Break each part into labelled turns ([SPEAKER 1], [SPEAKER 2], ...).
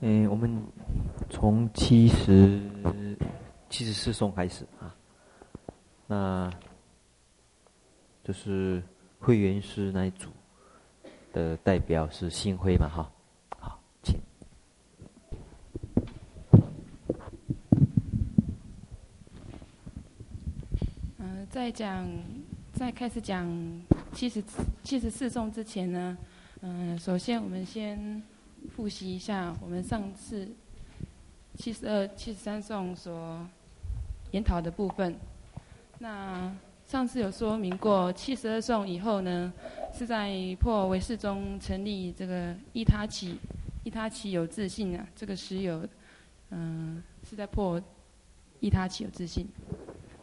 [SPEAKER 1] 嗯，我们从七十七十四送开始啊。那就是会员师那一组的代表是星辉嘛，哈。好，请。
[SPEAKER 2] 嗯、在讲在开始讲七十七十四颂之前呢，嗯、首先我们先。复习一下我们上次七十二、七十三颂所研讨的部分。那上次有说明过，七十二颂以后呢，是在破唯识中成立这个一他起，一他起有自性啊，这个实有，嗯、是在破一他起有自性。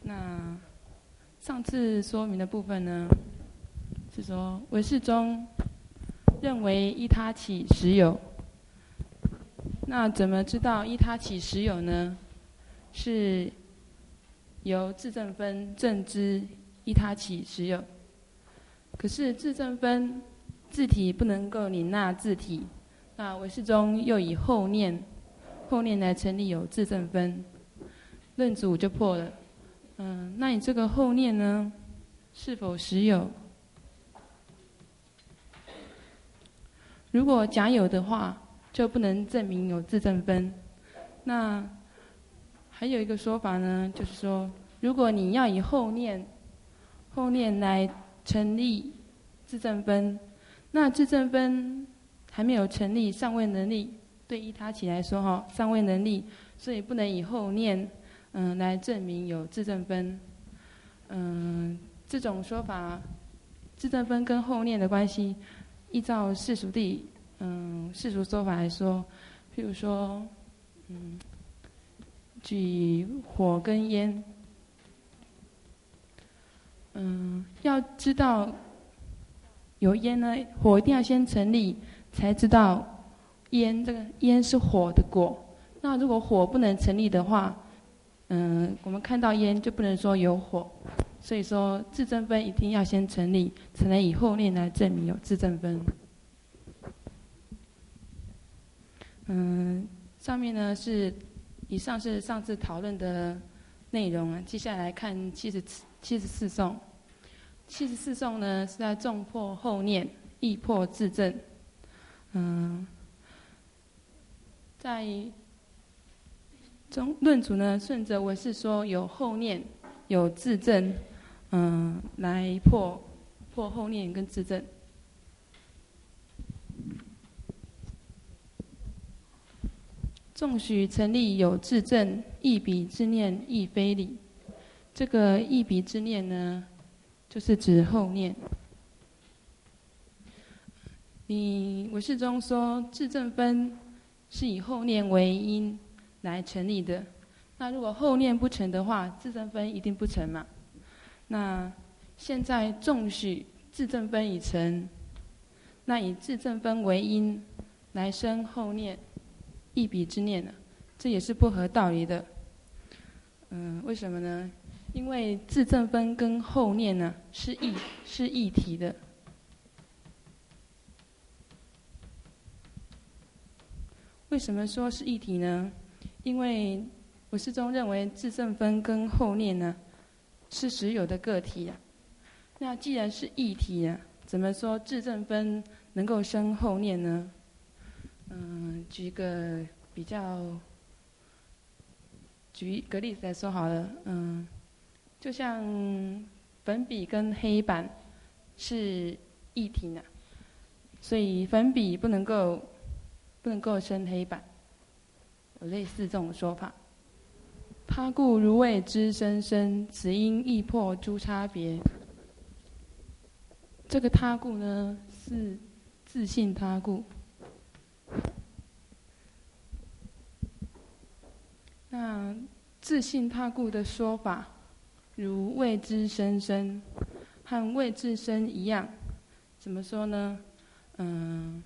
[SPEAKER 2] 那上次说明的部分呢，是说唯识中。认为一他起实有，那怎么知道依他起实有呢？是由自证分证知依他起实有。可是自证分自体不能够领纳自体，那唯识中又以后念后念来成立有自证分，论组就破了。嗯，那你这个后念呢，是否实有？如果假有的话，就不能证明有自证分。那还有一个说法呢，就是说，如果你要以后念后念来成立自证分，那自证分还没有成立，尚未能立。对依他起来说，哈，尚未能立，所以不能以后念嗯来证明有自证分。嗯，这种说法，自证分跟后念的关系。依照世俗地，嗯，世俗说法来说，譬如说，嗯，举火跟烟，嗯，要知道有烟呢，火一定要先成立，才知道烟这个烟是火的果。那如果火不能成立的话，嗯，我们看到烟就不能说有火。所以说，自证分一定要先成立，才能以后念来证明有自证分。嗯，上面呢是以上是上次讨论的内容啊。接下来看七十七十四颂，七十四颂呢是在重破后念，易破自证。嗯，在中论组呢，顺着唯识说有后念，有自证。嗯，来破破后念跟自证。纵许成立有自证，异彼之念亦非理。这个异彼之念呢，就是指后念。你唯识中说自证分是以后念为因来成立的，那如果后念不成的话，自证分一定不成嘛？那现在纵许自证分已成，那以自证分为因来生后念，异彼之念呢？这也是不合道理的。嗯，为什么呢？因为自证分跟后念呢是异是异体的。为什么说是异体呢？因为我始终认为自证分跟后念呢。是实有的个体啊，那既然是异体啊，怎么说自证分能够生后念呢？嗯，举个比较，举一个例子来说好了，嗯，就像粉笔跟黑板是一体呢，所以粉笔不能够不能够生黑板，有类似这种说法。他故如未知生生，此因亦破诸差别。这个他故呢，是自信他故。那自性他故的说法，如谓知生生，和谓自生一样。怎么说呢？嗯，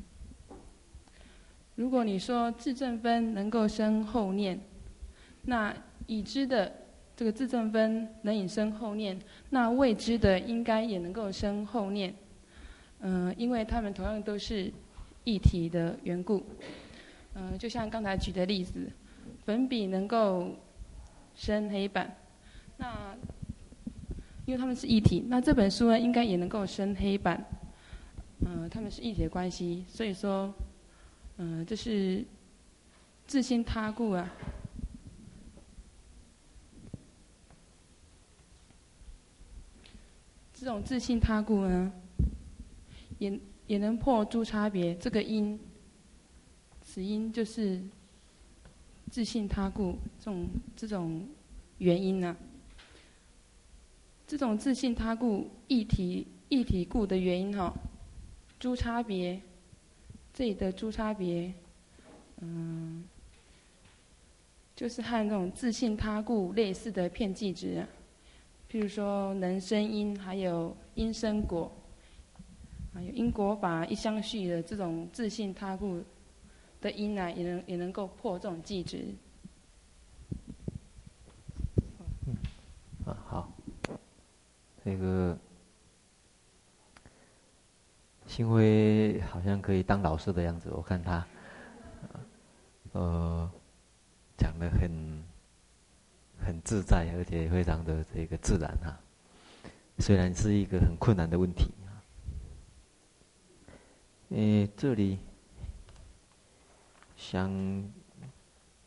[SPEAKER 2] 如果你说自证分能够生后念，那已知的这个自证分能引生后念，那未知的应该也能够生后念，嗯、因为他们同样都是一体的缘故，嗯、就像刚才举的例子，粉笔能够生黑板，那因为他们是一体，那这本书呢，应该也能够生黑板。嗯、呃，他们是一体的关系，所以说，嗯、这是自信他故啊。这种自信他故呢，也也能破诸差别。这个因，此因就是自信他故这种这种原因呢、这种自信他故一体一体故的原因哈、诸差别，这里的诸差别，嗯，就是和那种自信他故类似的遍计执。譬如说，能生因，还有因生果，还有因果法一相续的这种自信他故的因呢，也能也能够破这种计执。
[SPEAKER 1] 嗯，啊好，那个新辉好像可以当老师的样子，我看他，呃，讲得很。很自在，而且非常的这个自然哈、虽然是一个很困难的问题啊。诶，这里想，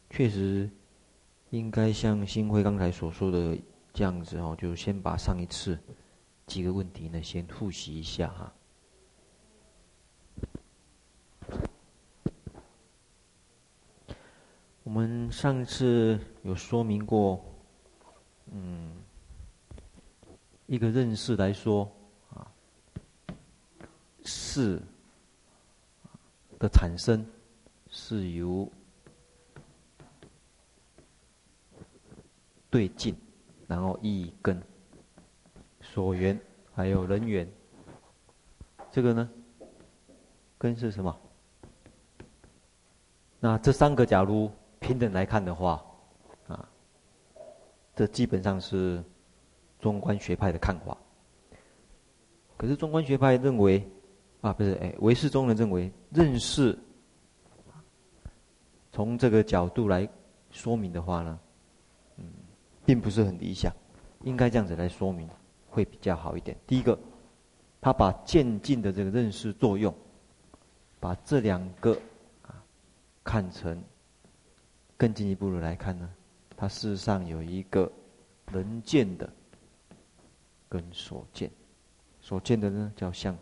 [SPEAKER 1] 确实应该像新辉刚才所说的这样子哦，就先把上一次几个问题呢先复习一下哈、我们上一次有说明过，嗯，一个认识来说，啊，识的产生是由对境，然后意根、所缘还有人缘，这个呢，根是什么？那这三个假如。平等来看的话，啊，这基本上是中观学派的看法。可是中观学派认为，啊，不是，哎，唯识宗人认为，认识从这个角度来说明的话呢，嗯，并不是很理想，应该这样子来说明会比较好一点。第一个，他把渐进的这个认识作用，把这两个啊看成。更进一步的来看呢，它事实上有一个能见的跟所见，所见的呢叫相。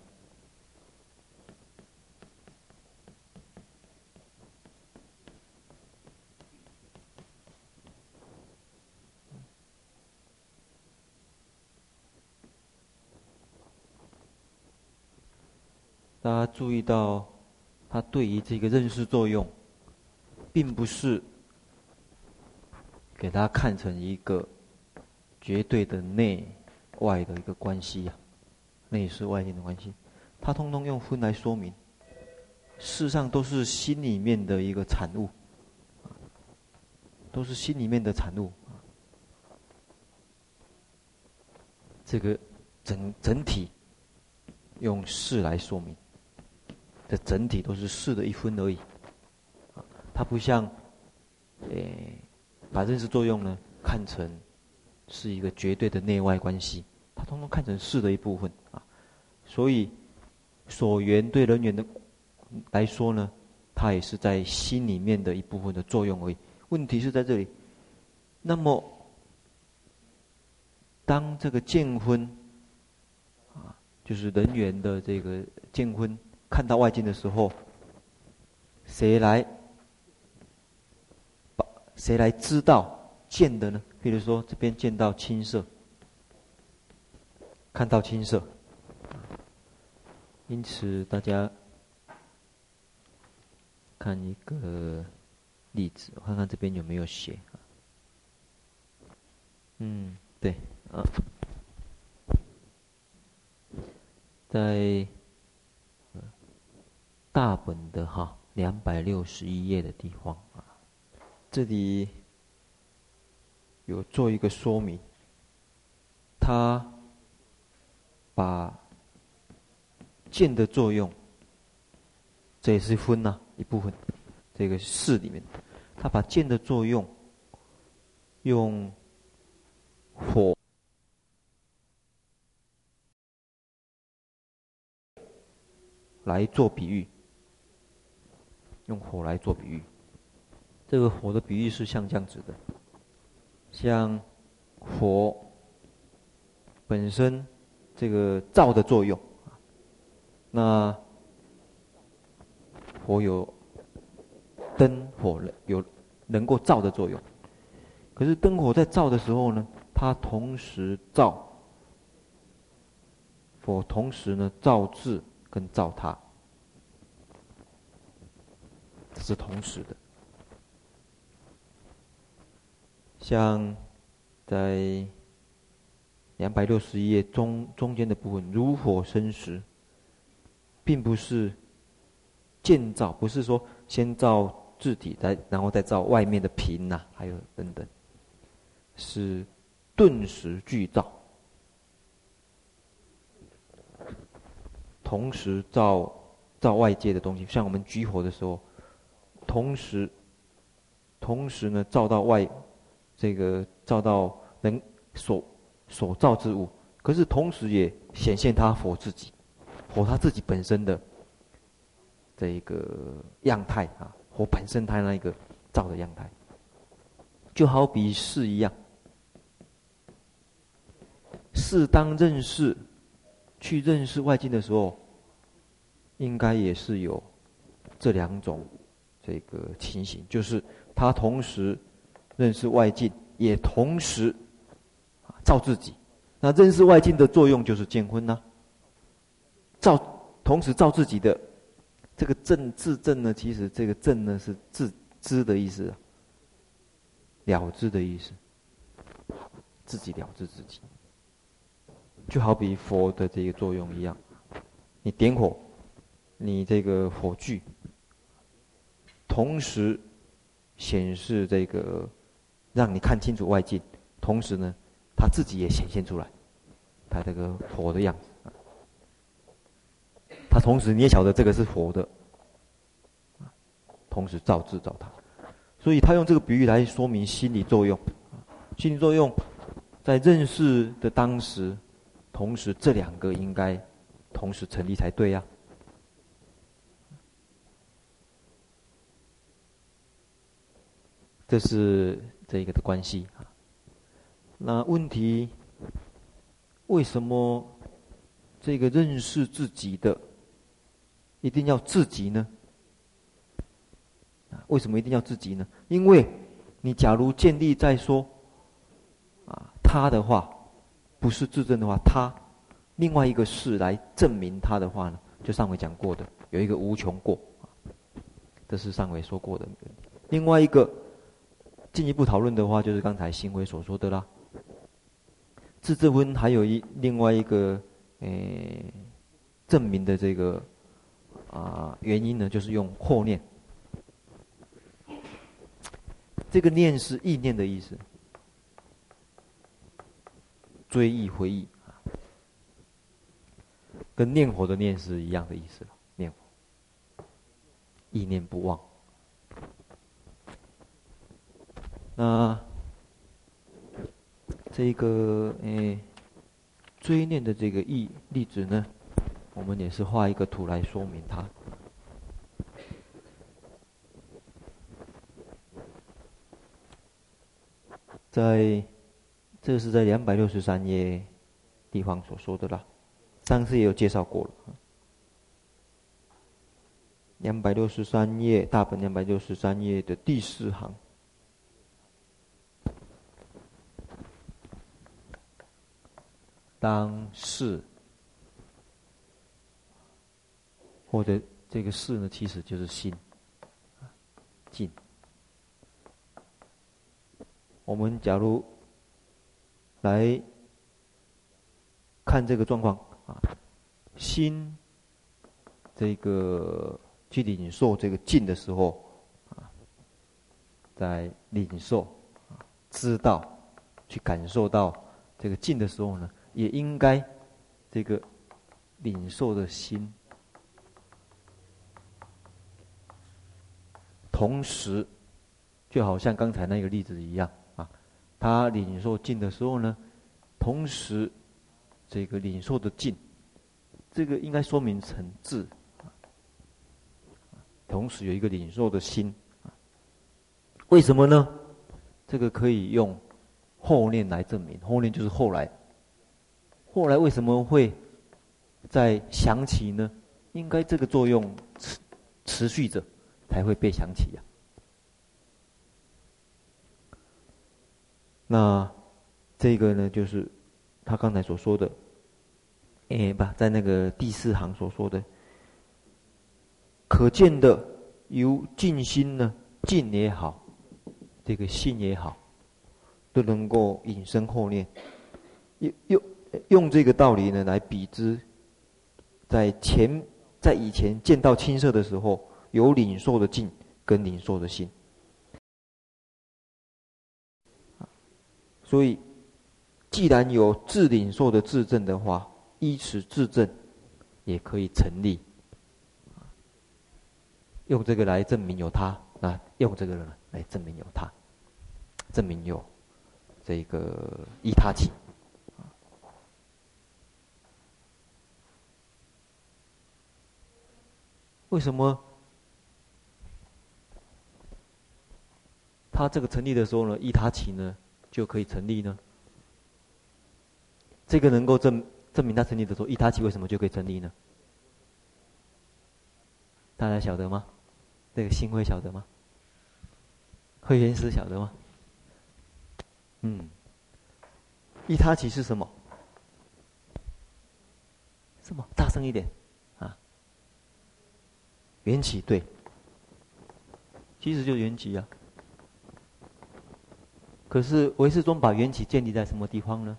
[SPEAKER 1] 大家注意到，它对于这个认识作用，并不是。给它看成一个绝对的内外的一个关系呀、啊，内是外境的关系，它通通用分来说明，事实上都是心里面的一个产物，都是心里面的产物。这个整整体用事来说明，这整体都是事的一分而已，啊它不像，诶。把认识作用呢看成是一个绝对的内外关系，它通通看成事的一部分啊，所以所缘对人缘的来说呢，它也是在心里面的一部分的作用而已。问题是在这里，那么当这个见分啊，就是人缘的这个见分看到外境的时候，谁来把？谁来知道见的呢？比如说这边见到青色，看到青色，因此大家看一个例子，我看看这边有没有写。嗯，对，啊，在大本的哈两百六十一页的地方。啊。这里有做一个说明，他把剑的作用，这也是分呐、一部分，这个事里面，他把剑的作用用火。来做比喻，用火来做比喻。这个火的比喻是像这样子的，像火本身这个照的作用，那火有灯火有能够照的作用，可是灯火在照的时候呢，它同时照火，同时呢照自跟照他，是同时的。像在两百六十页中中间的部分，如火生石，并不是建造，不是说先造字体，再然后再造外面的瓶呐、还有等等，是顿时具造，同时造造外界的东西，像我们举火的时候，同时同时呢照到外。这个照到能所所照之物，可是同时也显现他佛自己，佛他自己本身的这一个样态啊，佛本身他那一个照的样态，就好比是一样，是当认识去认识外境的时候，应该也是有这两种这个情形，就是他同时。认识外境，也同时照自己。那认识外境的作用就是见昏呐。照同时照自己的这个证自证呢，其实这个证呢是自知的意思，啊了知的意思，自己了知自己。就好比佛的这个作用一样，你点火，你这个火炬，同时显示这个。让你看清楚外境，同时呢，他自己也显现出来，他这个火的样子。他同时你也晓得这个是火的，同时照自照他，所以他用这个比喻来说明心理作用。心理作用在认识的当时，同时这两个应该同时成立才对呀。这是。这一个的关系啊，那问题为什么这个认识自己的一定要自己呢？为什么一定要自己呢？因为你假如建立在说啊他的话，不是自证的话，他另外一个事来证明他的话呢，就上回讲过的有一个无穷过，这是上回说过的。另外一个。进一步讨论的话，就是刚才新辉所说的啦。自证分还有一另外一个诶、证明的这个啊原因呢，就是用惑念。这个念是意念的意思，追忆回忆，跟念佛的念是一样的意思。念佛，意念不忘。那这个诶，追念的这个意例子呢，我们也是画一个图来说明它。在，这是在两百六十三页地方所说的啦，上次也有介绍过了。两百六十三页大本两百六十三页的第四行。当事，或者这个事呢，其实就是心，静。我们假如来看这个状况啊，心这个去领受这个静的时候啊，在领受啊，知道去感受到这个静的时候呢，也应该，这个领受的心，同时，就好像刚才那个例子一样啊，他领受净的时候呢，同时这个领受的净，这个应该说明成智，同时有一个领受的心，为什么呢？这个可以用后念来证明，后念就是后来，后来为什么会再想起呢？应该这个作用持持续着，才会被想起呀、啊。那这个呢，就是他刚才所说的，哎，不，在那个第四行所说的，可见的由静心呢，静也好，这个心也好，都能够引生后念，又又用这个道理呢来比之，在前。在以前见到青色的时候，有领受的境跟领受的心，所以既然有自领受的自证的话，依此自证也可以成立。用这个来证明有他，那用这个来证明有他，证明有这个依他起。为什么他这个成立的时候呢，依他起呢就可以成立呢？这个能够证证明他成立的时候，依他起为什么就可以成立呢？大家晓得吗？这个心会晓得吗？慧远师晓得吗？嗯，依他起是什么？什么？大声一点。缘起对，其实就是缘起啊。可是唯识宗把缘起建立在什么地方呢？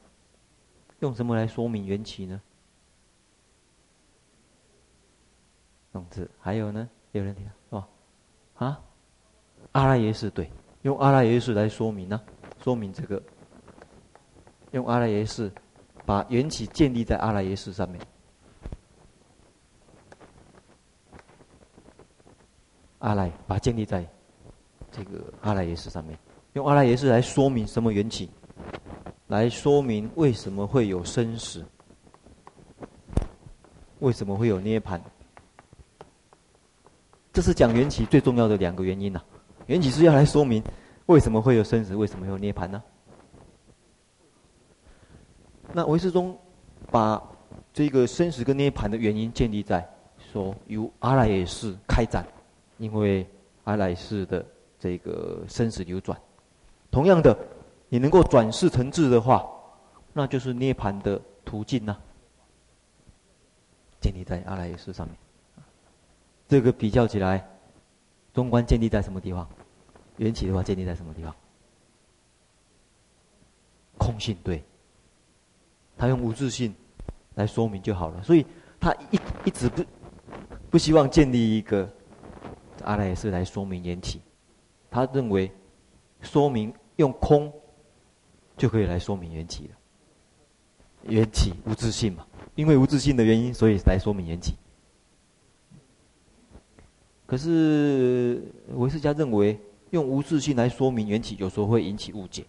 [SPEAKER 1] 用什么来说明缘起呢？总之，还有呢？有人听哦？啊？阿拉耶识对，用阿拉耶识来说明呢、说明这个，用阿拉耶识把缘起建立在阿拉耶识上面。阿赖把它建立在这个阿赖耶识上面，用阿赖耶识来说明什么缘起，来说明为什么会有生死，为什么会有涅槃。这是讲缘起最重要的两个原因呐、缘起是要来说明为什么会有生死，为什么会有涅槃呢？那唯识宗把这个生死跟涅槃的原因建立在说由阿赖耶识开展。因为阿赖世的这个生死流转，同样的，你能够转世成智的话，那就是涅槃的途径呐、啊。建立在阿赖耶识上面，这个比较起来，中观建立在什么地方？缘起的话，建立在什么地方？空性对，他用无自性来说明就好了。所以他一一直不不希望建立一个。阿赖耶识来说明缘起，他认为说明用空就可以来说明缘起了。缘起无自性嘛，因为无自性的原因，所以来说明缘起。可是唯识家认为用无自性来说明缘起，有时候会引起误解，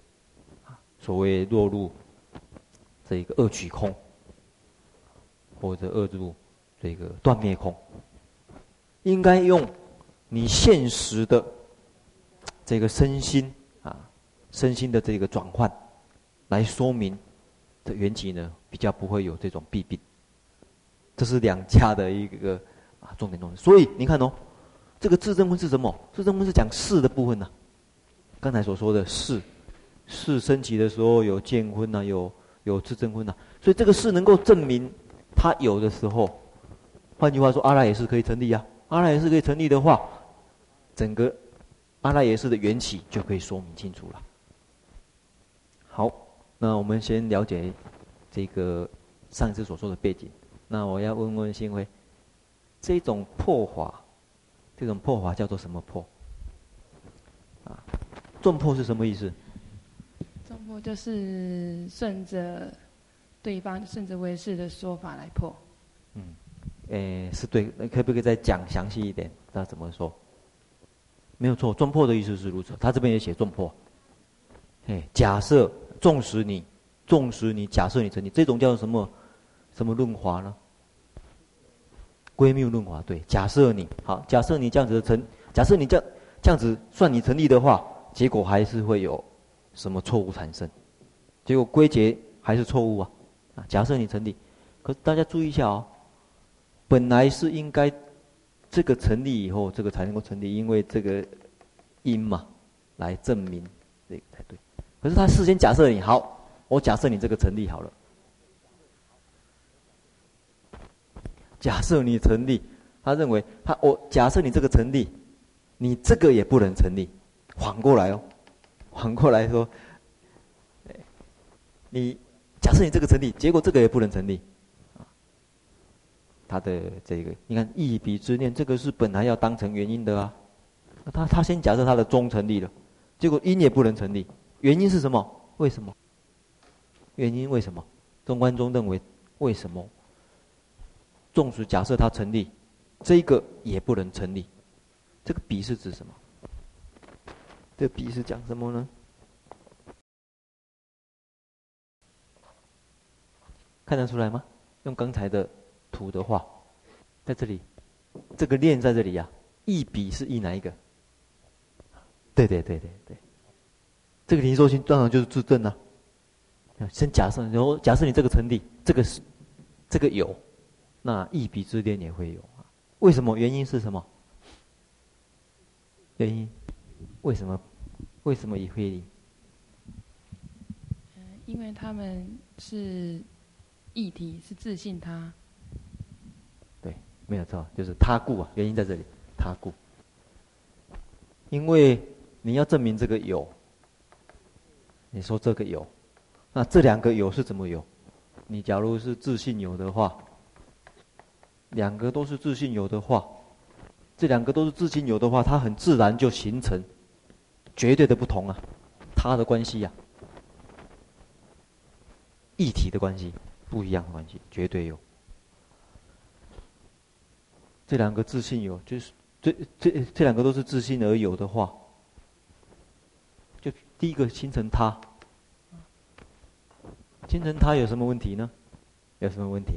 [SPEAKER 1] 所谓落入这一个二取空，或者恶入这个断灭空，应该用。你现实的这个身心啊，身心的这个转换，来说明这缘起呢，比较不会有这种弊病。这是两家的一个啊重点东西。所以你看哦，这个自证分是什么？自证分是讲事的部分呢、刚才所说的识，识升起的时候有见婚呐、有有自证婚呐。所以这个识能够证明它有的时候，换句话说，阿赖耶识可以成立啊。阿赖耶识可以成立的话。整个阿赖耶识的缘起就可以说明清楚了。好，那我们先了解这个上一次所说的背景。那我要问问新辉，这种破法，这种破法叫做什么破？啊，重破是什么意思？
[SPEAKER 2] 重破就是顺着对方顺着威士的说法来破。嗯，
[SPEAKER 1] 诶，是对，那可不可以再讲详细一点？那怎么说？没有错，撞破的意思是如此。他这边也写撞破。哎，假设纵使你，纵使你假设你成立，这种叫做什么？什么润滑呢？归谬润滑。对，假设你好，假设你这样子的成，假设你这样这样子算你成立的话，结果还是会有什么错误产生？结果归结还是错误啊！啊，假设你成立，可是大家注意一下哦，本来是应该这个成立以后，这个才能够成立，因为这个因嘛来证明这个才对。可是他事先假设你好，我假设你这个成立好了。假设你成立，他认为他我假设你这个成立，你这个也不能成立，反过来哦，反过来说，你假设你这个成立，结果这个也不能成立，他的这个你看一彼之念，这个是本来要当成原因的啊，他他先假设他的中成立了，结果因也不能成立，原因是什么？为什么？原因为什么？中观中认为为什么？纵使假设它成立，这个也不能成立。这个彼是指什么？这个彼是讲什么呢？看得出来吗？用刚才的图的话，在这里，这个链在这里呀、啊。异彼是一哪一个？对对对对对。这个林说清当然就是自证啊。先假设，然后假设你这个成立，这个是，这个有。那一笔之念也会有啊？为什么？原因是什么？原因？为什么？为什么也会？
[SPEAKER 2] 嗯，因为他们是异体，是自信他。
[SPEAKER 1] 没有错，就是他故啊。原因在这里，他故。因为你要证明这个有，你说这个有，那这两个有是怎么有？你假如是自信有的话。两个都是自信有的话，这两个都是自信有的话，它很自然就形成绝对的不同啊，它的关系呀、啊，异体的关系，不一样的关系，绝对有。这两个自信有，就是这这这两个都是自信而有的话，就第一个形成他，形成他有什么问题呢？有什么问题？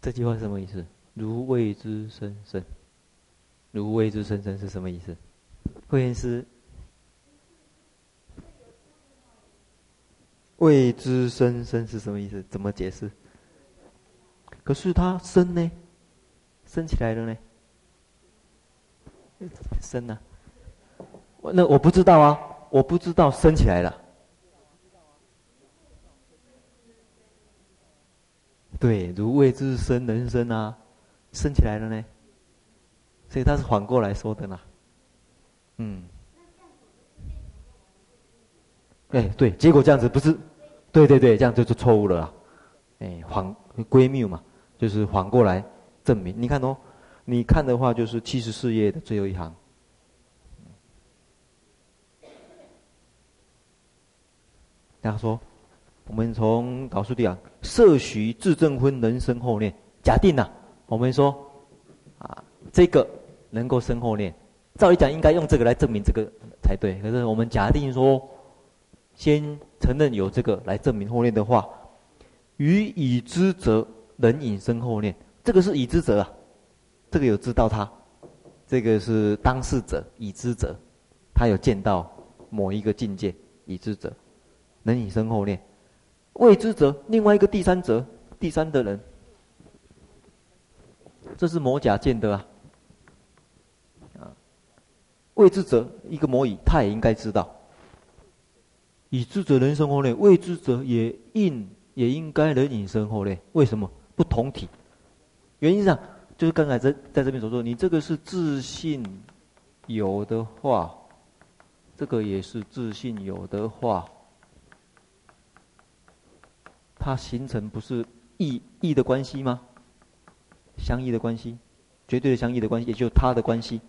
[SPEAKER 1] 这句话是什么意思？如谓之生生，如谓之生生是什么意思？慧严师，谓之生生是什么意思？怎么解释？可是他生呢？升起来了呢？生呢、啊？那我不知道啊，我不知道升起来了。对，如谓之生能生啊，升起来了呢，所以他是反过来说的呢。嗯。哎，对，结果这样子不是，对对对，这样就是错误了啦。哎，反归谬嘛，就是反过来证明。你看哦，你看的话就是七十四页的最后一行。大家说。我们从导数第二，设许自证婚能生后念。假定呐、啊，我们说，啊，这个能够生后念，照理讲应该用这个来证明这个才对。可是我们假定说，先承认有这个来证明后念的话，于已知者能引生后念，这个是已知者啊，这个有知道他，这个是当事者已知者，他有见到某一个境界，已知者能引生后念。未知者，另外一个第三者，第三的人，这是魔甲见的啊。啊，未知者，一个魔乙，他也应该知道。已知者能生后念，未知者也应也应该能引生后念。为什么？不同体。原因上就是刚才在在这边所说，你这个是自信有的话，这个也是自信有的话。它形成不是意义的关系吗？相异的关系，绝对的相异的关系，也就是它的关系。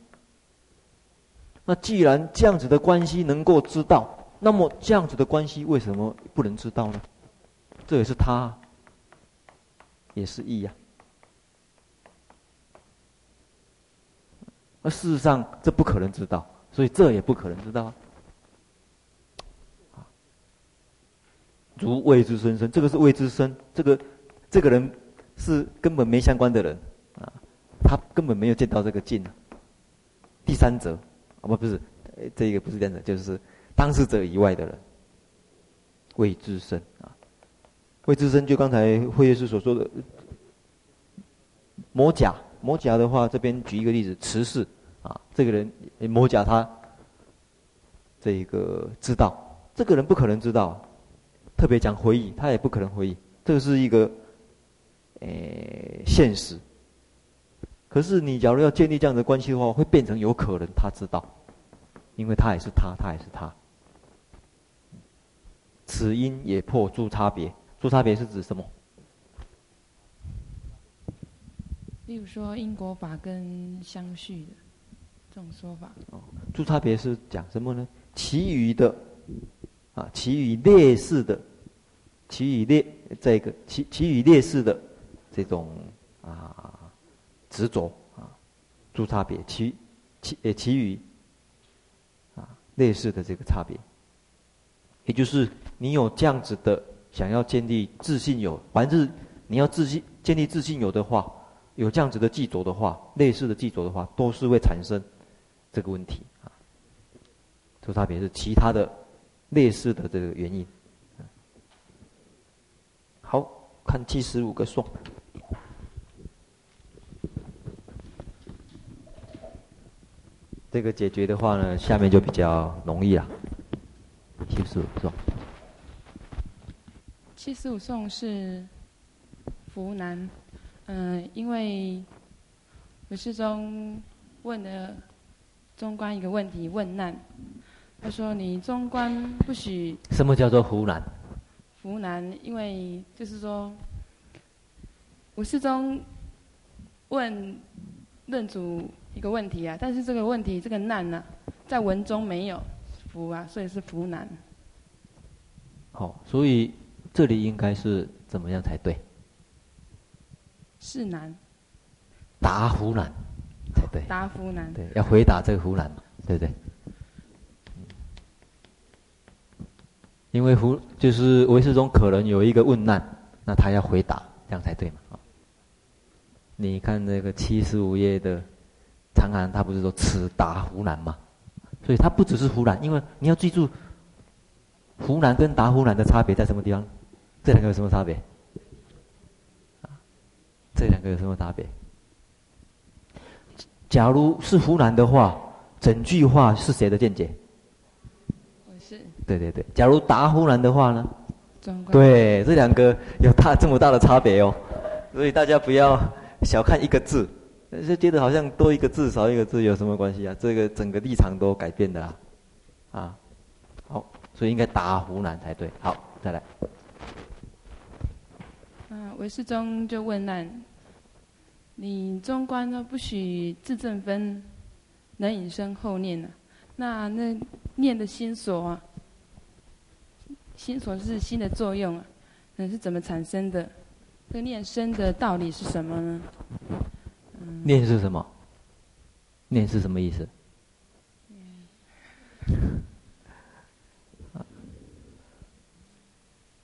[SPEAKER 1] 那既然这样子的关系能够知道，那么这样子的关系为什么不能知道呢？这也是它，也是异呀。而事实上这不可能知道，所以这也不可能知道。如未知生生，这个是未知生，这个这个人是根本没相关的人啊，他根本没有见到这个境。第三者啊，不不是，这个不是这样的，就是当事者以外的人，未知生啊，未知生就刚才慧业师所说的魔甲，魔甲的话，这边举一个例子，持世啊，这个人魔甲他这个知道，这个人不可能知道。特别讲回忆，他也不可能回忆，这个是一个，诶、现实。可是你假如要建立这样的关系的话，会变成有可能他知道，因为他也是他，他也是他。此因也破诸差别，诸差别是指什么？
[SPEAKER 2] 例如说因果法跟相续的这种说法。
[SPEAKER 1] 哦，诸差别是讲什么呢？其余的，啊，其余劣势的。其余劣这个其其余劣势的这种啊执着啊诸差别，其其呃其余啊劣势的这个差别，也就是你有这样子的想要建立自信有，凡是你要自信建立自信有的话，有这样子的执着的话，类似的执着的话，都是会产生这个问题啊。诸差别是其他的类似的这个原因。好，看七十五个颂。这个解决的话呢，下面就比较容易了。七十五颂。
[SPEAKER 2] 七十五颂是福南，嗯、呃，因为唯识宗问了中观一个问题，问难。他说：“你中观不许。”
[SPEAKER 1] 什么叫做湖南？
[SPEAKER 2] 湖南，因为就是说，唯识宗问论主一个问题啊，但是这个问题这个难呢、啊，在文中没有福啊，所以是湖南。
[SPEAKER 1] 好，所以这里应该是怎么样才对？
[SPEAKER 2] 是难。
[SPEAKER 1] 答湖南才对。
[SPEAKER 2] 答湖南。
[SPEAKER 1] 对，要回答这个湖南嘛，对不对？因为湖就是唯识中可能有一个问难，那他要回答，这样才对嘛？你看这个七十五页的长寒，他不是说此答湖南吗？所以他不只是湖南，因为你要记住，湖南跟答湖南的差别在什么地方？这两个有什么差别？这两个有什么差别？假如是湖南的话，整句话是谁的见解？是对对对，假如答湖南的话呢？对，这两个有大这么大的差别哦，所以大家不要小看一个字，就觉得好像多一个字少一个字有什么关系啊？这个整个立场都改变的啦，啊，好，所以应该答湖南才对。好，再来。
[SPEAKER 2] 啊，唯识宗就问难，你中观呢不许自证分，能引生后念呢、啊？那那念的心所啊？心所是心的作用啊，那是怎么产生的？这个念生的道理是什么呢？
[SPEAKER 1] 嗯、念是什么？念是什么意思？嗯、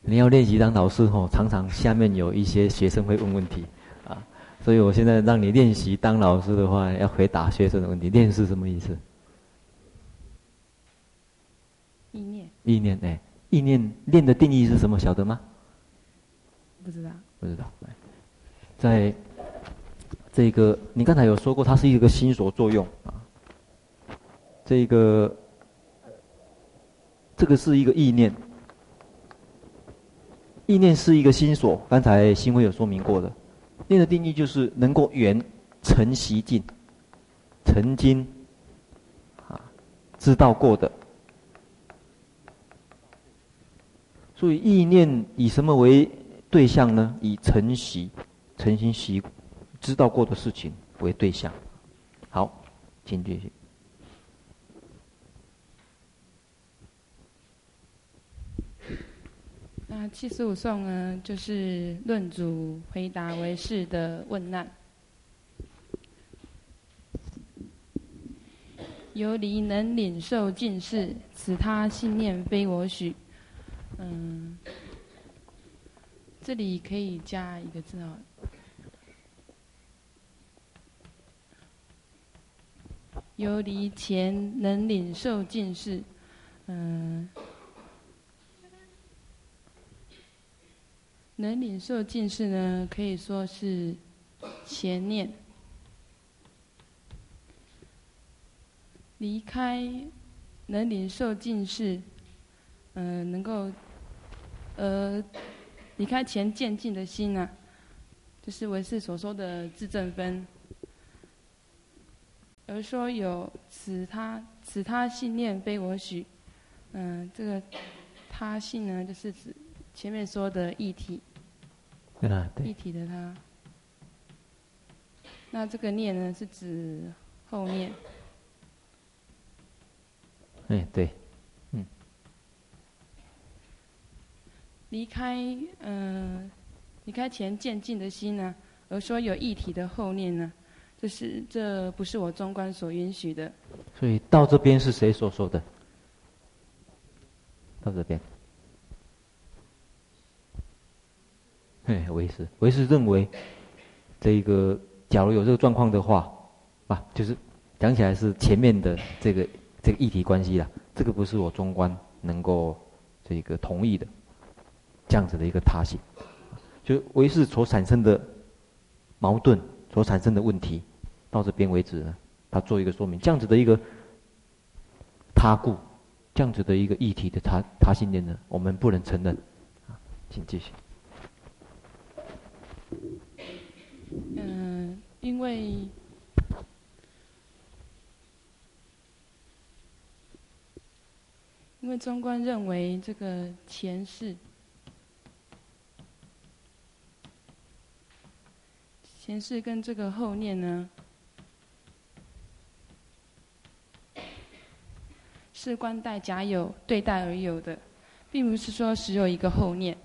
[SPEAKER 1] 你要练习当老师吼，常常下面有一些学生会问问题啊，所以我现在让你练习当老师的话，要回答学生的问题。练是什么意思？
[SPEAKER 2] 意念。
[SPEAKER 1] 意念哎。意念念的定义是什么？晓得吗？
[SPEAKER 2] 不知道。
[SPEAKER 1] 不知道。在这个你刚才有说过，它是一个心所作用啊。这个这个是一个意念，意念是一个心所。刚才新辉有说明过的，念的定义就是能够缘成习境，曾经啊知道过的。所以意念以什么为对象呢？以成习、成心习知道过的事情为对象。好，请继续。
[SPEAKER 2] 那七十五颂呢，就是论主回答唯识的问难。游离能领受尽事，此他信念非我许。嗯，这里可以加一个字哦。游离前能领受尽事，嗯，能领受尽事呢，可以说是前念。离开能领受尽事，嗯，能够呃离开前渐进的心呢、啊，就是唯识所说的自证分。而说有此他此他信念非我许，嗯，这个他信呢，就是指前面说的义体，
[SPEAKER 1] 对啊，对，
[SPEAKER 2] 义体的他。那这个念呢，是指后面。
[SPEAKER 1] 哎，对，嗯。
[SPEAKER 2] 离开嗯，离开前渐进的心呢，而说有一体的后念呢。这是这不是我中观所允许的。
[SPEAKER 1] 所以到这边是谁所说的？到这边，嘿，唯识，唯识认为，这个假如有这个状况的话，啊，就是讲起来是前面的这个这个议题关系啦，这个不是我中观能够这个同意的，这样子的一个他性，就唯识所产生的矛盾。所产生的问题，到这边为止呢，他做一个说明，这样子的一个他故，这样子的一个议题的他他信念呢，我们不能承认。啊，请继续。
[SPEAKER 2] 嗯，因为因为中观认为这个前世。前世跟这个后念呢，是观待假有对待而有的，并不是说只有一个后念。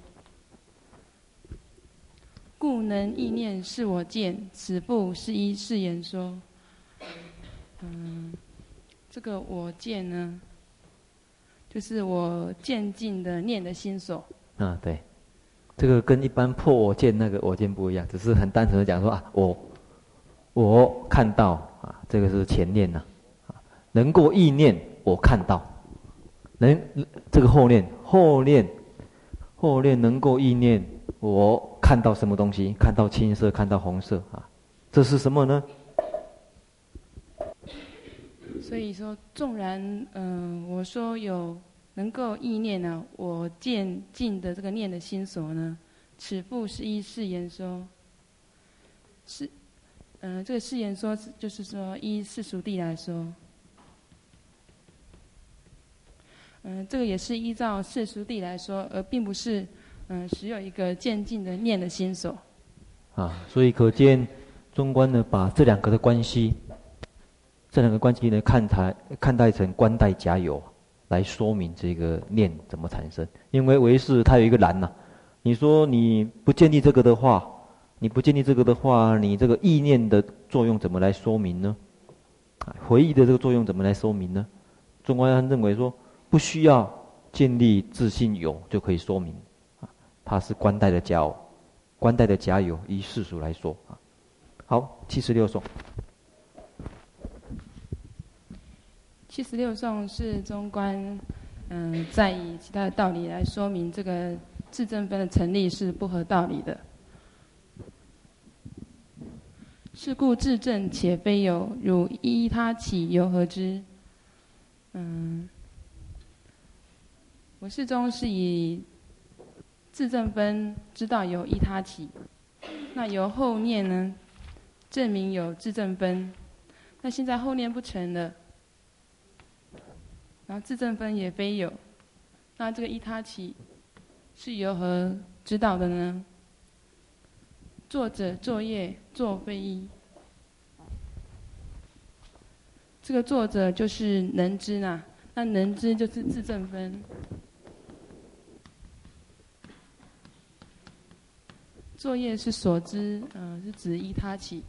[SPEAKER 2] 故能意念是我见，此不是一是言说。嗯，这个我见呢，就是我渐进的念的心所。
[SPEAKER 1] 啊，对。这个跟一般破我见那个我见不一样，只是很单纯的讲说啊，我我看到啊，这个是前念呐，啊，能够意念我看到，能这个后念后念后念能够意念我看到什么东西？看到青色，看到红色啊，这是什么呢？
[SPEAKER 2] 所以说，纵然嗯、我说有。能够意念呢？我渐进的这个念的心所呢？此复是依誓言说。是，嗯、这个誓言说就是说依世俗地来说。嗯、这个也是依照世俗地来说，而并不是嗯，只、有一个渐进的念的心所。
[SPEAKER 1] 啊，所以可见中观呢，把这两个的关系，这两个关系呢，看台看待成观待假有。来说明这个念怎么产生，因为唯识它有一个难呐、你说你不建立这个的话，你不建立这个的话，你这个意念的作用怎么来说明呢？回忆的这个作用怎么来说明呢？中观认为说不需要建立自信有就可以说明，它是观待的假有，观待的假有依世俗来说啊。好，七十六颂。
[SPEAKER 2] 七十六颂是中观，嗯，再以其他的道理来说明这个自证分的成立是不合道理的。是故自证且非有，汝依他起，由何知？嗯，唯识中是以自证分知道有依他起，那由后念呢，证明有自证分，那现在后念不成了。然后自证分也非有，那这个依他起是由何知道的呢？作者作业作非一，这个作者就是能知呐，那能知就是自证分，作业是所知，嗯、是指依他起。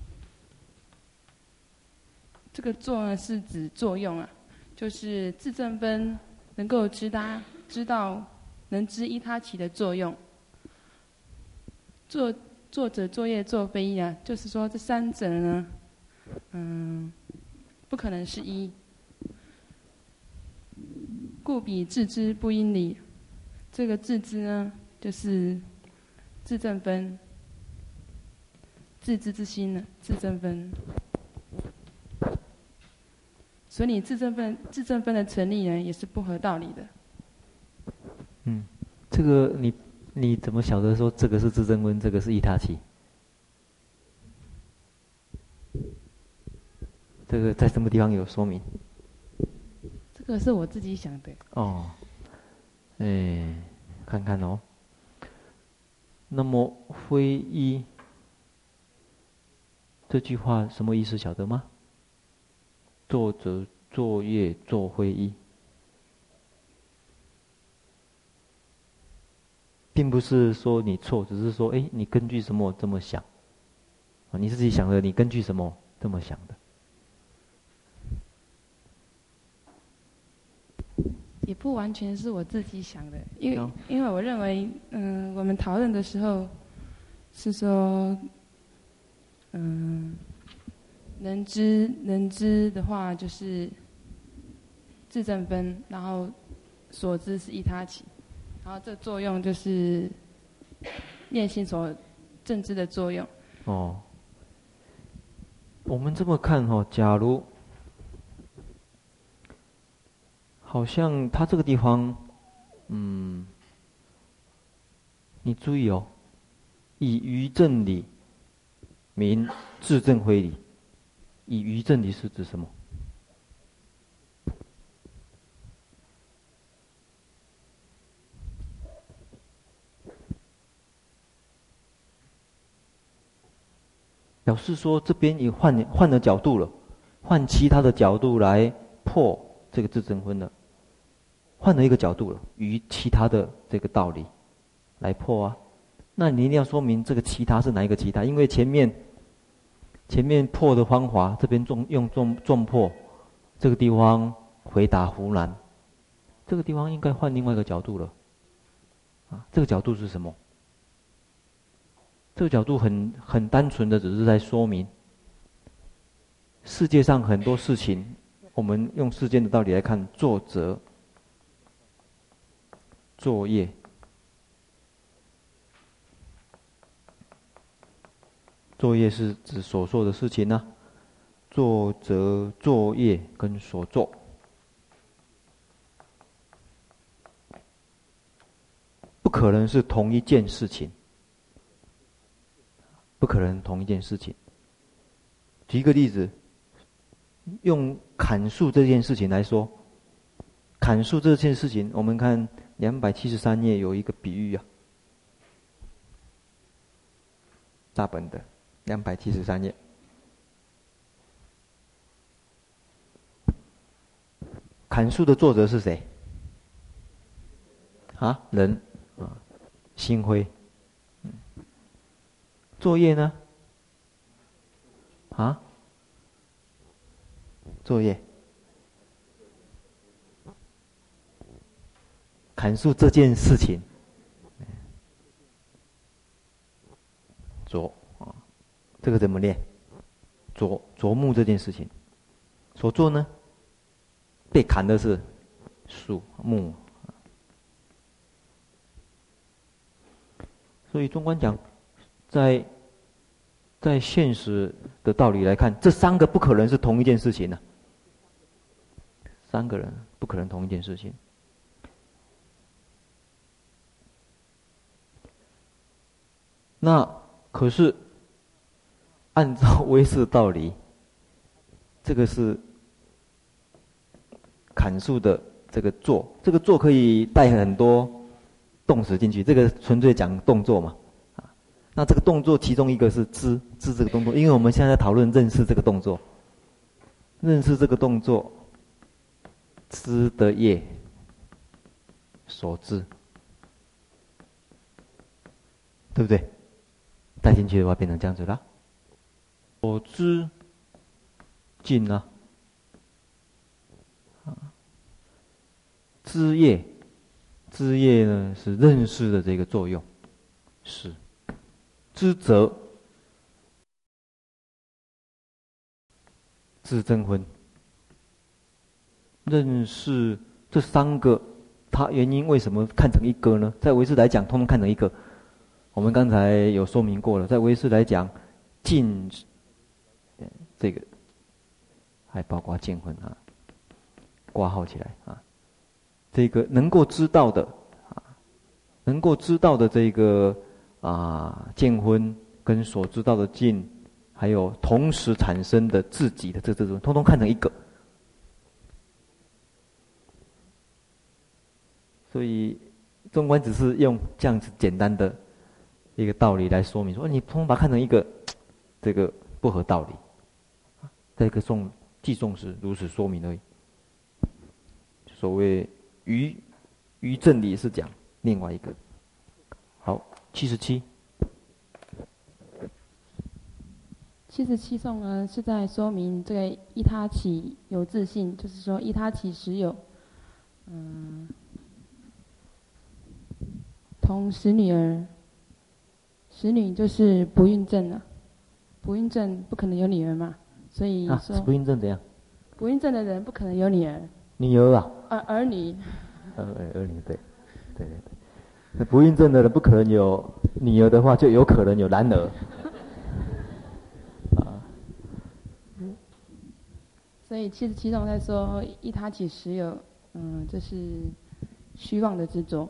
[SPEAKER 2] 这个作呢是指作用啊，就是自证分能够知他知道能知依他起的作用。作作者作业作非一啊，就是说这三者呢，嗯，不可能是一，故彼自知不应理。这个自知呢，就是自证分，自知之心呢，自证分。所以你自证分自证分的成立呢，也是不合道理的。
[SPEAKER 1] 嗯，这个你你怎么晓得说这个是自证分，这个是一他起？这个在什么地方有说明？
[SPEAKER 2] 这个是我自己想的。
[SPEAKER 1] 哦，哎，看看哦。那么非一这句话什么意思？晓得吗？作者作业做会议，并不是说你错，只是说，哎，你根据什么这么想？啊，你自己想的，你根据什么这么想的？
[SPEAKER 2] 也不完全是我自己想的，因为因为我认为，嗯，我们讨论的时候是说，嗯。能知能知的话，就是自证分，然后所知是一他起，然后这作用就是念心所正知的作用。
[SPEAKER 1] 哦，我们这么看、哦，假如好像他这个地方，嗯，你注意哦，以余证理名自证非理。以余证理是指什么？表示说这边也换换了角度了，换其他的角度来破这个自证分了，换了一个角度了，与其他的这个道理来破啊。那你一定要说明这个其他是哪一个其他，因为前面。前面破的方法，这边重用重重破，这个地方回答湖南，这个地方应该换另外一个角度了，啊，这个角度是什么？这个角度很很单纯的，只是在说明世界上很多事情，我们用世间的道理来看，作者作业。作业是指所做的事情呢、啊，作则作业跟所做，不可能是同一件事情，不可能同一件事情。举一个例子，用砍树这件事情来说，砍树这件事情，我们看两百七十三页有一个比喻啊，大本的。两百七十三页，砍树的作者是谁？啊，人啊，心灰。作业呢？啊，作业。砍树这件事情，左。这个怎么念？琢琢磨这件事情，所做呢？被砍的是树木，所以中观讲，在在现实的道理来看，这三个不可能是同一件事情呢、三个人不可能同一件事情。那可是。按照唯识道理，这个是砍树的这个作，这个作可以带很多动词进去。这个纯粹讲动作嘛，那这个动作其中一个是知知这个动作，因为我们现在在讨论认识这个动作，认识这个动作，知的业所知，对不对？带进去的话变成这样子了。我知尽了、啊？知业，知业呢是认识的这个作用，是知则知征婚，认识这三个，它原因为什么看成一个呢？在维持来讲，通通看成一个。我们刚才有说明过了，在维持来讲，尽。这个还包括见分啊，挂号起来啊，这个能够知道的啊，能够知道的这个啊见分跟所知道的见，还有同时产生的自己的这这种，通通看成一个。所以，中观只是用这样子简单的一个道理来说明说，你通把它看成一个这个不合道理，这个颂偈颂是如此说明而已。所谓于于正理是讲另外一个。好，七十七。
[SPEAKER 2] 七十七颂呢是在说明这个依他起有自信，就是说依他起时有，嗯。同使女儿，使女就是不孕症了，不孕症不可能有女儿嘛，所以说、
[SPEAKER 1] 啊、不孕症怎样？
[SPEAKER 2] 不孕症的人不可能有女儿。
[SPEAKER 1] 女儿啊？
[SPEAKER 2] 儿儿女。
[SPEAKER 1] 儿儿女对，对对对。那不孕症的人不可能有女儿的话，就有可能有男儿。啊。
[SPEAKER 2] 所以七十七中在说一他几时有，嗯，这是虚妄的执着。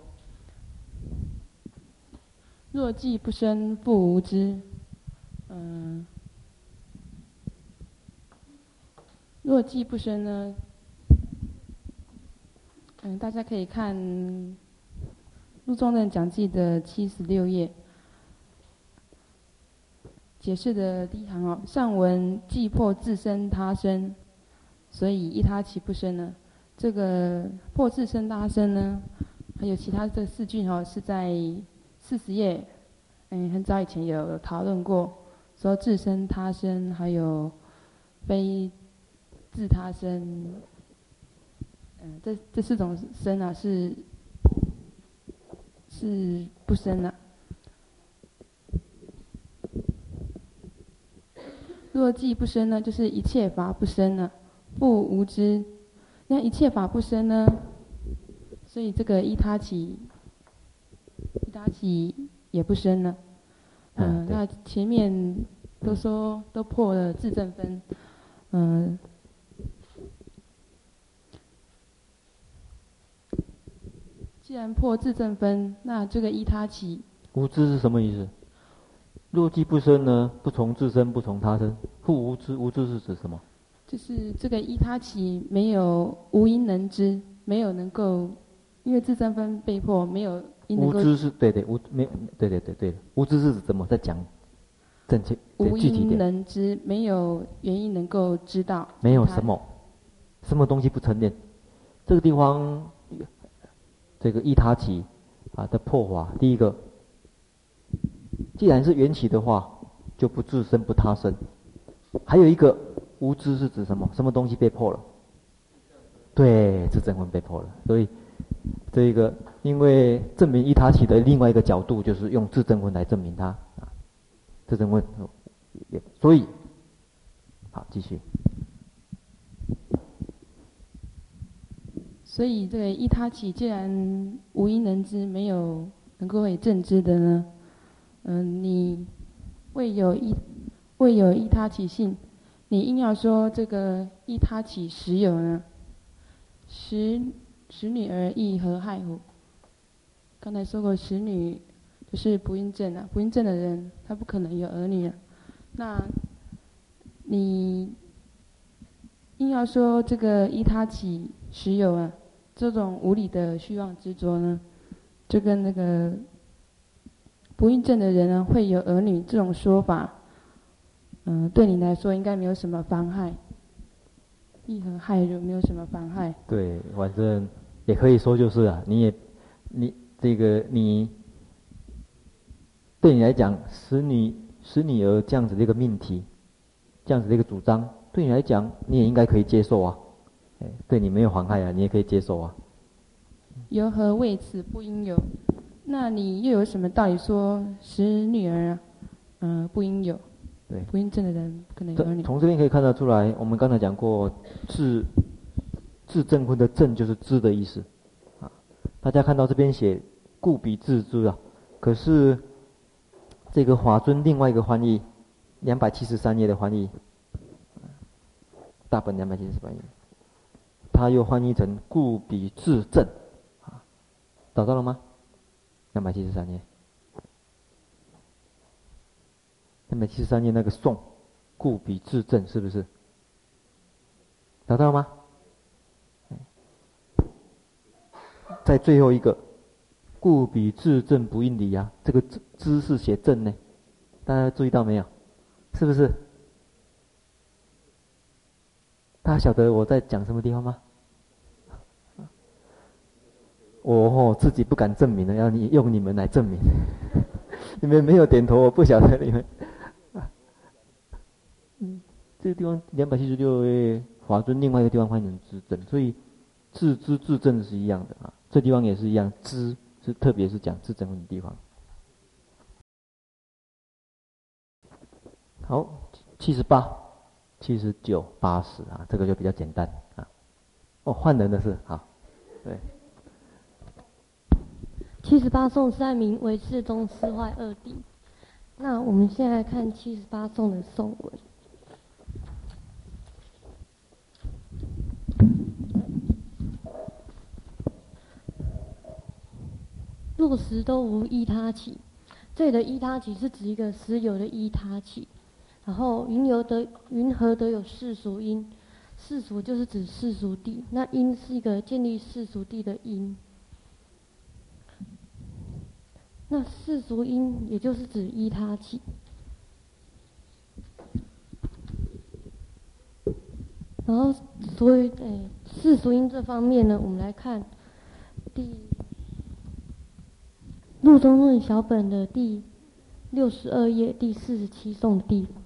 [SPEAKER 2] 若既不生，不无知。嗯，若既不生呢？嗯，大家可以看《入中论讲记》的七十六页，解释的第一行哦。上文既破自生他生，所以一他起不生呢？这个破自生他生呢？还有其他的四句哦，是在四十页，嗯，很早以前有讨论过，说自生他生，还有非自他生，嗯，这这四种生啊是是不生的。若既不生呢，就是一切法不生了，不无知。那一切法不生呢？所以这个依他起，依他起也不生了。嗯，那前面都说都破了自证分，嗯，既然破自证分，那这个依他起
[SPEAKER 1] 无知是什么意思？若即不生呢？不从自身，不从他身，复无知。无知是指什么？
[SPEAKER 2] 就是这个依他起没有无因能知，没有能够。因为自证分被迫，没有
[SPEAKER 1] 因无知是对对无没对对对对无知是指怎么在讲正确
[SPEAKER 2] 无因能知，没有原因能够知道。
[SPEAKER 1] 没有什么什么东西不成念。这个地方这个一他起啊的破法，第一个，既然是缘起的话，就不自生不他生。还有一个无知是指什么？什么东西被破了？对，自证分被破了，所以。这一个，因为证明一他起的另外一个角度，就是用自证分来证明它啊。自证分，也所以，好继续。
[SPEAKER 2] 所以这个一他起，既然无因能知，没有能够为证知的呢，嗯、你未有一未有一他起性，你硬要说这个一他起实有呢，实。使女儿亦何害乎？刚才说过，使女就是不孕症啊，不孕症的人他不可能有儿女啊。那，你硬要说这个一他起实有啊，这种无理的虚妄执着呢，就跟那个不孕症的人呢会有儿女这种说法，嗯、对你来说应该没有什么妨害，亦何害如没有什么妨害。
[SPEAKER 1] 对，反正。也可以说就是啊，你也，你这个你，对你来讲，使女使女儿这样子的一个命题，这样子的一个主张，对你来讲，你也应该可以接受啊，对你没有妨害啊，你也可以接受啊，
[SPEAKER 2] 有何为此不应有？那你又有什么道理说使女儿啊，嗯、呃，不应有？
[SPEAKER 1] 对，
[SPEAKER 2] 不应正的人不可能有。
[SPEAKER 1] 从这边可以看得出来，我们刚才讲过，自自证婚的证就是知的意思，啊，大家看到这边写故彼自知啊，可是这个华尊另外一个翻译，两百七十三页的翻译，大本两百七十三页，他又翻译成故彼自证，啊，找到了吗？两百七十三页，两百七十三页那个宋，故彼自证是不是？找到了吗？在最后一个，故彼自证不应理啊，这个知知是写证呢，大家注意到没有？是不是？大家晓得我在讲什么地方吗？我哦，自己不敢证明的，要你用你们来证明。你们没有点头，我不晓得你们。嗯，这个地方两百七十六位华尊另外一个地方翻成自证，所以自知自证是一样的啊。这地方也是一样，知是特别是讲自证的地方。好，七十八、七十九、八十啊，这个就比较简单啊。哦，换人的是好，对。
[SPEAKER 3] 七十八颂三名唯识宗四坏二弟。那我们现在看七十八颂的送文。若实都无依他起，这里的依他起是指一个实有的依他起。然后云游得云何得有世俗因？世俗就是指世俗地，那因是一个建立世俗地的因。那世俗因也就是指依他起，然后所以诶，世俗因这方面呢，我们来看第《入中论》小本的第六十二页第四十七颂的地方，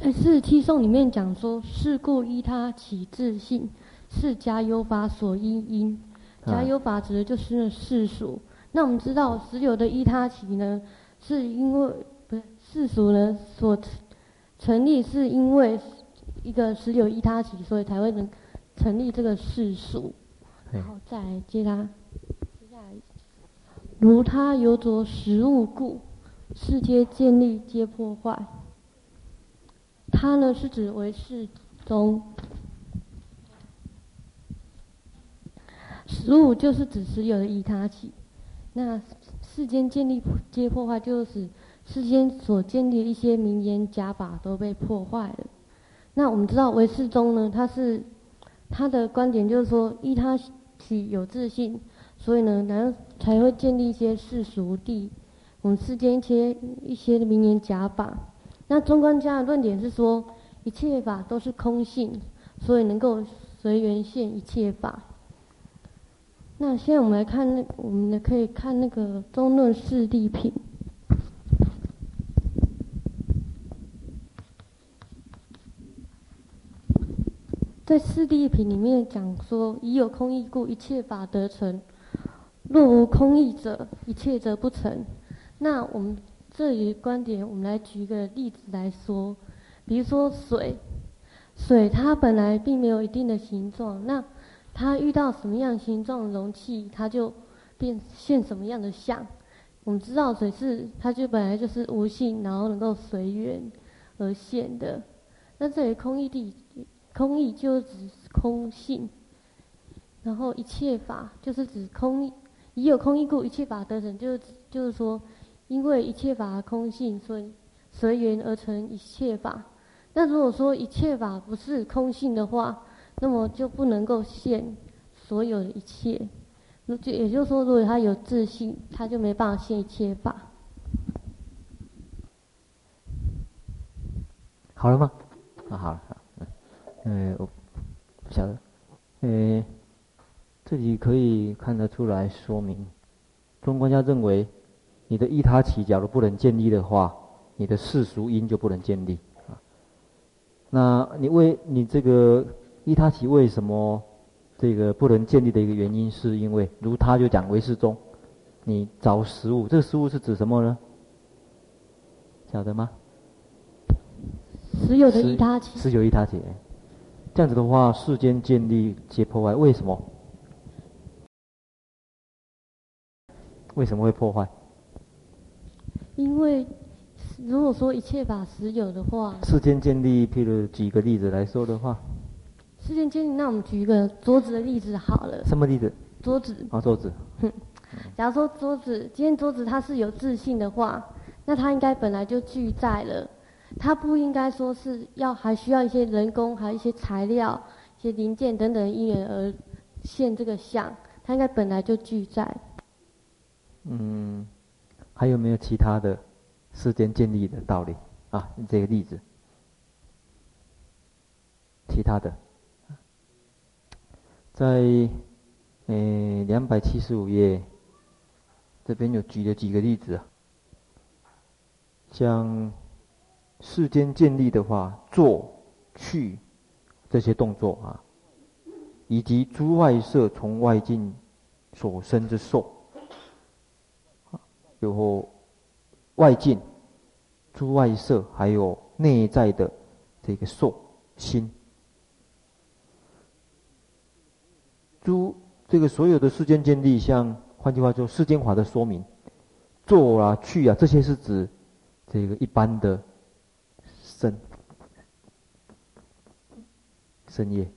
[SPEAKER 3] 在四十七颂里面讲说，是故依他起自性。是假有法所依因，加有法指的就是世俗。那我们知道十有的依他起呢，是因为不是世俗呢所成立，是因为一个十有依他起，所以才会能成立这个世俗。然后再来接他，接下来，如他有着实物故，世界建立皆破坏。他呢是指唯识宗。实物就是指实有的依他起，那世间建立皆破坏，就是世间所建立的一些名言假法都被破坏了。那我们知道唯识宗呢，他是他的观点就是说依他起有自信，所以呢，然后才会建立一些世俗地，我们世间一些一些名言假法。那中观家的论点是说一切法都是空性，所以能够随缘现一切法。那现在我们来看那，我们可以看那个中论四谛品，在四谛品里面讲说，以有空义故，一切法得成；若无空义者，一切则不成。那我们这里观点，我们来举一个例子来说，比如说水，水它本来并没有一定的形状，那它遇到什么样形状的容器，它就变现什么样的相。我们知道水是，它就本来就是无性，然后能够随缘而现的。那这里空义地，空义就指空性，然后一切法就是指空，以有空义故，一切法得成，就是就是说，因为一切法空性，所以随缘而成一切法。那如果说一切法不是空性的话，那么就不能够现所有的一切，那就也就是说，如果他有自信，他就没办法现一切法。
[SPEAKER 1] 好了吗？啊，好了，好，嗯，我不晓得，嗯，这里可以看得出来说明，中观家认为，你的依他起假如不能建立的话，你的世俗因就不能建立啊。那你为你这个依他起为什么这个不能建立的一个原因，是因为如他就讲唯识宗，你找食物，这个食物是指什么呢？晓得吗？
[SPEAKER 3] 实有的依他起，
[SPEAKER 1] 实有依他起。这样子的话，世间建立皆破坏，为什么？为什么会破坏？
[SPEAKER 3] 因为如果说一切法实有的话，
[SPEAKER 1] 世间建立，譬如举个例子来说的话，
[SPEAKER 3] 世间建立，那我们举一个桌子的例子好了。
[SPEAKER 1] 什么例子？
[SPEAKER 3] 桌子。
[SPEAKER 1] 啊，桌子。
[SPEAKER 3] 哼，假如说桌子，今天桌子它是有自信的话，那它应该本来就具在了，它不应该说是要还需要一些人工，还有一些材料、一些零件等等因缘而现这个相，它应该本来就具在。
[SPEAKER 1] 嗯，还有没有其他的世间建立的道理啊？这个例子，其他的，在呃两百七十五页这边有举了几个例子啊，像世间建立的话，做、去这些动作啊，以及诸外色从外境所生之受。有外境、诸外色，还有内在的这个受心，诸这个所有的世间建立，像换句话说，世间法的说明，做啊、去啊，这些是指这个一般的身身业，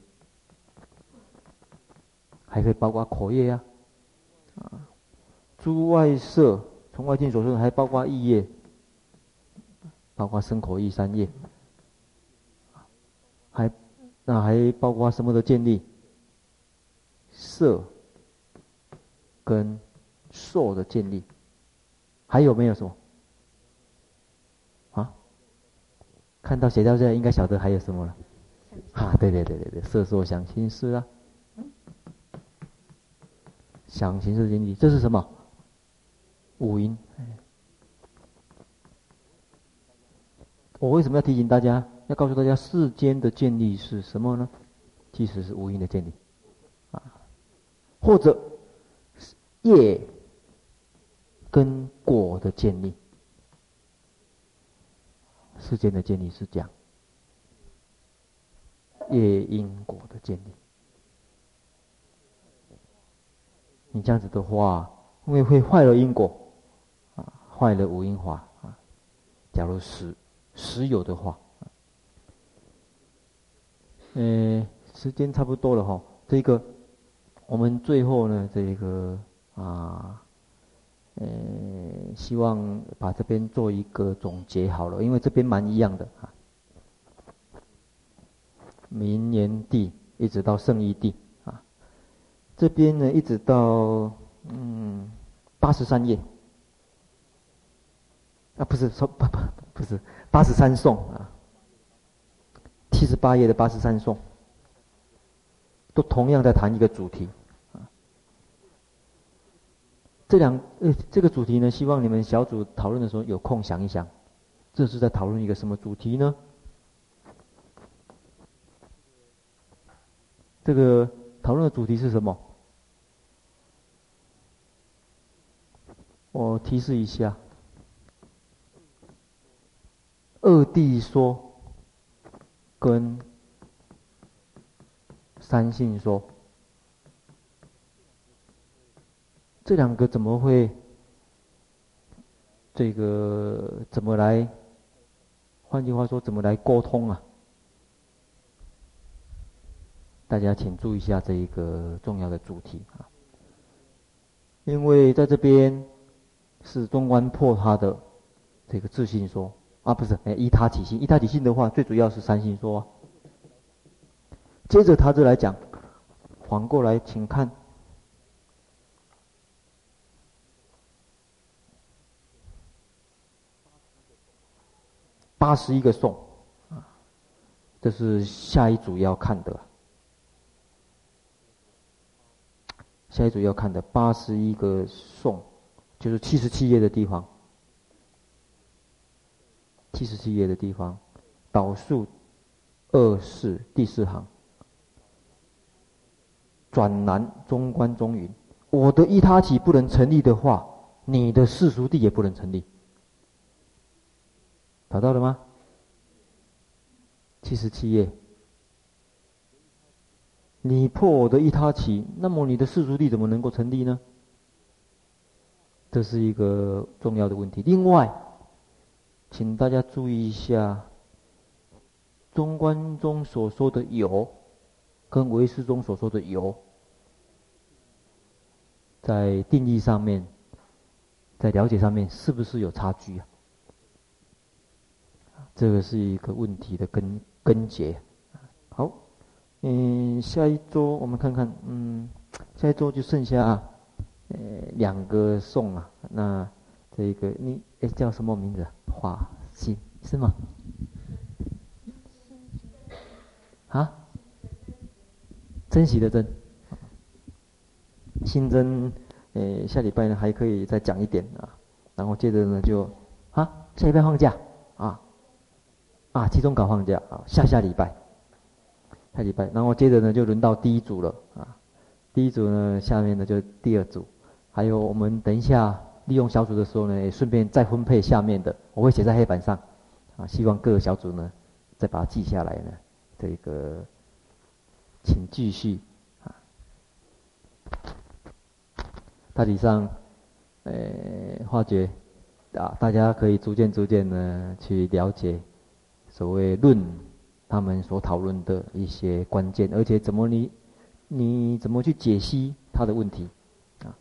[SPEAKER 1] 还可以包括口业呀，啊，诸外色。从外境所生，还包括意业，包括生口意三业，还那还包括什么的建立？色跟受的建立，还有没有什么？啊？看到写到这，应该晓得还有什么了？啊，对对对对对，色受想行识啊，想行识建立，这是什么？五阴，我为什么要提醒大家？要告诉大家，世间的建立是什么呢？其实是五阴的建立，啊，或者业跟果的建立。世间的建立是讲业因果的建立。你这样子的话，因为会坏了因果。坏了五阴法啊！假如实实有的话，嗯，时间差不多了哈。这个我们最后呢，这个啊，呃，希望把这边做一个总结好了，因为这边蛮一样的啊。名言地一直到圣义地啊，这边呢一直到嗯八十三页。啊，不是说不不不是八十三颂啊，七十八页的八十三颂，都同样在谈一个主题。这两呃这个主题呢，希望你们小组讨论的时候有空想一想，这是在讨论一个什么主题呢？这个讨论的主题是什么？我提示一下。二谛说跟三性说，这两个怎么会？这个怎么来？换句话说，怎么来沟通啊？大家请注意一下这一个重要的主题啊，因为在这边是中观破他的这个自信说。啊，不是，哎，依他起性，依他起性的话，最主要是三性说。接着他就来讲，反过来，请看八十一个颂，这是下一组要看的，下一组要看的八十一个颂，就是七十七页的地方。七十七页的地方，导数二四第四行，转南中观中云：我的一他起不能成立的话，你的世俗谛也不能成立。找到了吗？七十七页。你破我的一他起，那么你的世俗谛怎么能够成立呢？这是一个重要的问题。另外，请大家注意一下，中观中所说的有，跟唯识中所说的有，在定义上面，在了解上面，是不是有差距啊？这个是一个问题的根根结。好。嗯，下一周我们看看，嗯，下一周就剩下，呃，两个颂啊。那这个你哎叫什么名字？华心是吗？啊？珍惜的珍。新增，呃，下礼拜呢还可以再讲一点啊。然后接着呢就，啊，下礼拜放假啊，啊，期中考放假啊，下下礼拜。下礼拜，然后接着呢，就轮到第一组了啊。第一组呢，下面呢就第二组，还有我们等一下利用小组的时候呢，也顺便再分配下面的，我会写在黑板上啊。希望各个小组呢，再把它记下来呢。这个，请继续啊。大体上，呃，发觉啊，大家可以逐渐逐渐呢去了解所谓论。他们所讨论的一些关键，而且怎么你，你怎么去解析他的问题？啊